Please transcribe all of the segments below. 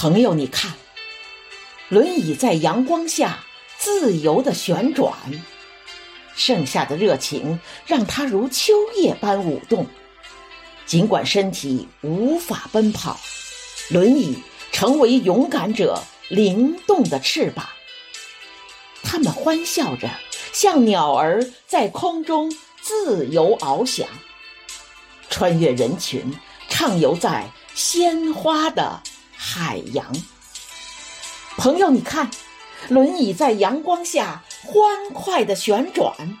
朋友，你看，轮椅在阳光下自由的旋转，盛夏的热情让它如秋叶般舞动。尽管身体无法奔跑，轮椅成为勇敢者灵动的翅膀。他们欢笑着，像鸟儿在空中自由翱翔，穿越人群，畅游在鲜花的海洋。朋友，你看，轮椅在阳光下欢快的旋转，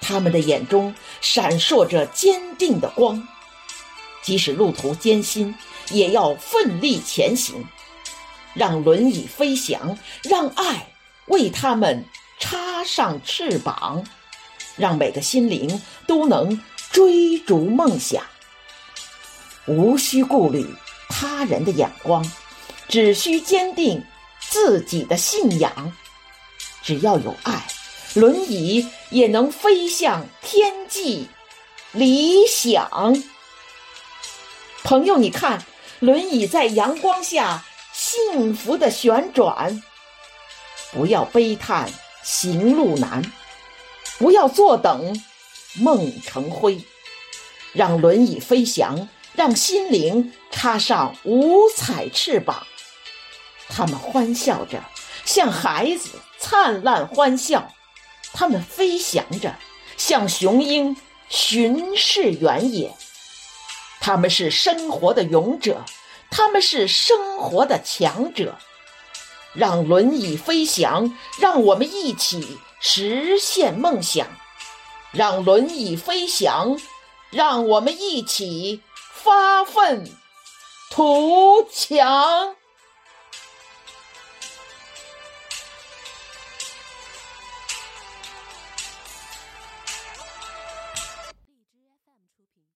他们的眼中闪烁着坚定的光，即使路途艰辛，也要奋力前行，让轮椅飞翔，让爱。为他们插上翅膀，让每个心灵都能追逐梦想。无需顾虑他人的眼光，只需坚定自己的信仰。只要有爱，轮椅也能飞向天际理想。朋友，你看，轮椅在阳光下幸福的旋转。不要悲叹行路难，不要坐等梦成灰，让轮椅飞翔，让心灵插上五彩翅膀。他们欢笑着，像孩子灿烂欢笑；他们飞翔着，像雄鹰巡视原野。他们是生活的勇者，他们是生活的强者。让轮椅飞翔，让我们一起实现梦想；让轮椅飞翔，让我们一起发愤图强。